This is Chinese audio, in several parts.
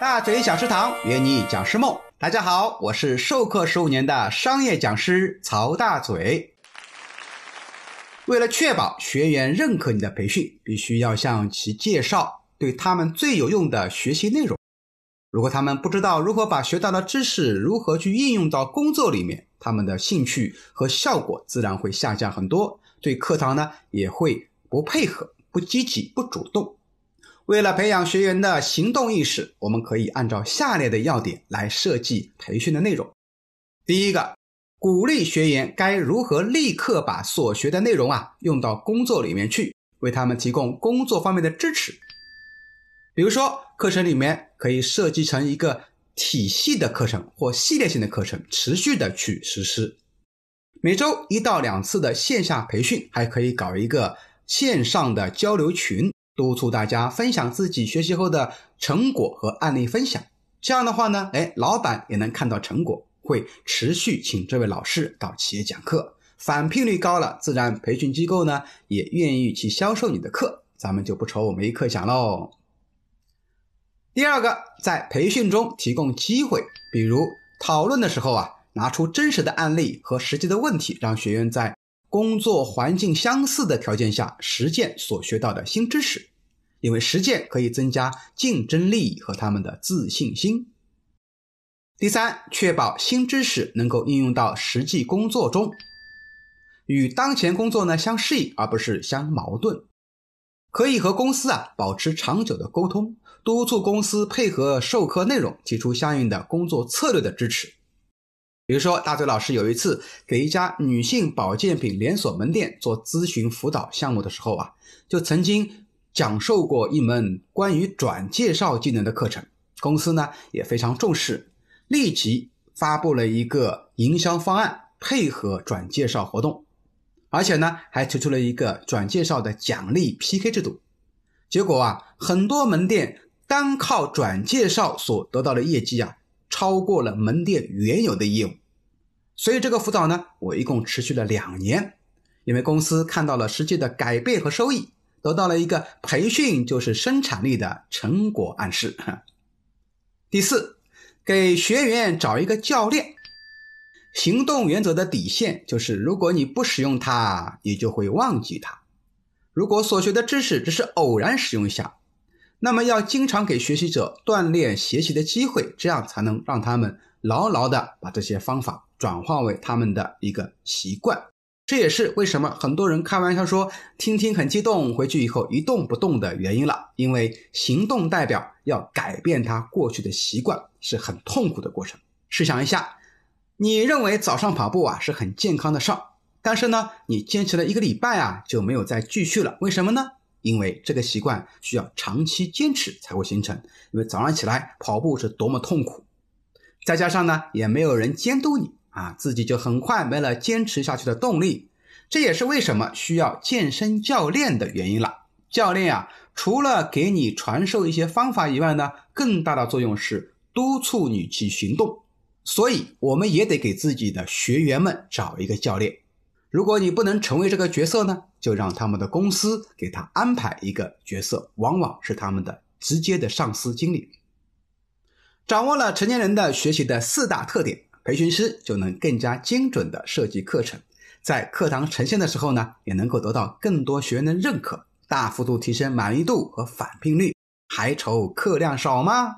大嘴讲师堂约你讲师梦，大家好，我是授课十五年的商业讲师曹大嘴。为了确保学员认可你的培训，必须要向其介绍对他们最有用的学习内容。如果他们不知道如何把学到的知识如何去应用到工作里面，他们的兴趣和效果自然会下降很多，对课堂呢也会不配合、不积极、不主动。为了培养学员的行动意识，我们可以按照下列的要点来设计培训的内容。第一个，鼓励学员该如何立刻把所学的内容啊用到工作里面去，为他们提供工作方面的支持。比如说，课程里面可以设计成一个体系的课程或系列性的课程，持续的去实施。每周一到两次的线下培训，还可以搞一个线上的交流群。督促大家分享自己学习后的成果和案例分享，这样的话呢，哎，老板也能看到成果，会持续请这位老师到企业讲课，返聘率高了，自然培训机构呢也愿意去销售你的课，咱们就不愁没课讲喽。第二个，在培训中提供机会，比如讨论的时候啊，拿出真实的案例和实际的问题，让学员在。工作环境相似的条件下实践所学到的新知识，因为实践可以增加竞争力和他们的自信心。第三，确保新知识能够应用到实际工作中，与当前工作呢相适应，而不是相矛盾。可以和公司啊保持长久的沟通，督促公司配合授课内容，提出相应的工作策略的支持。比如说，大嘴老师有一次给一家女性保健品连锁门店做咨询辅导项目的时候啊，就曾经讲授过一门关于转介绍技能的课程。公司呢也非常重视，立即发布了一个营销方案，配合转介绍活动，而且呢还推出了一个转介绍的奖励 PK 制度。结果啊，很多门店单靠转介绍所得到的业绩啊。超过了门店原有的业务，所以这个辅导呢，我一共持续了两年，因为公司看到了实际的改变和收益，得到了一个培训就是生产力的成果暗示。第四，给学员找一个教练，行动原则的底线就是，如果你不使用它，你就会忘记它；如果所学的知识只是偶然使用一下。那么要经常给学习者锻炼学习的机会，这样才能让他们牢牢的把这些方法转化为他们的一个习惯。这也是为什么很多人开玩笑说听听很激动，回去以后一动不动的原因了。因为行动代表要改变他过去的习惯，是很痛苦的过程。试想一下，你认为早上跑步啊是很健康的事儿，但是呢，你坚持了一个礼拜啊就没有再继续了，为什么呢？因为这个习惯需要长期坚持才会形成，因为早上起来跑步是多么痛苦，再加上呢也没有人监督你啊，自己就很快没了坚持下去的动力。这也是为什么需要健身教练的原因了。教练啊，除了给你传授一些方法以外呢，更大的作用是督促你去行动。所以我们也得给自己的学员们找一个教练。如果你不能成为这个角色呢，就让他们的公司给他安排一个角色，往往是他们的直接的上司经理。掌握了成年人的学习的四大特点，培训师就能更加精准的设计课程，在课堂呈现的时候呢，也能够得到更多学员的认可，大幅度提升满意度和返聘率，还愁课量少吗？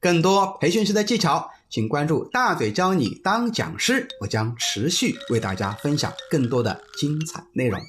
更多培训师的技巧。请关注大嘴教你当讲师，我将持续为大家分享更多的精彩内容。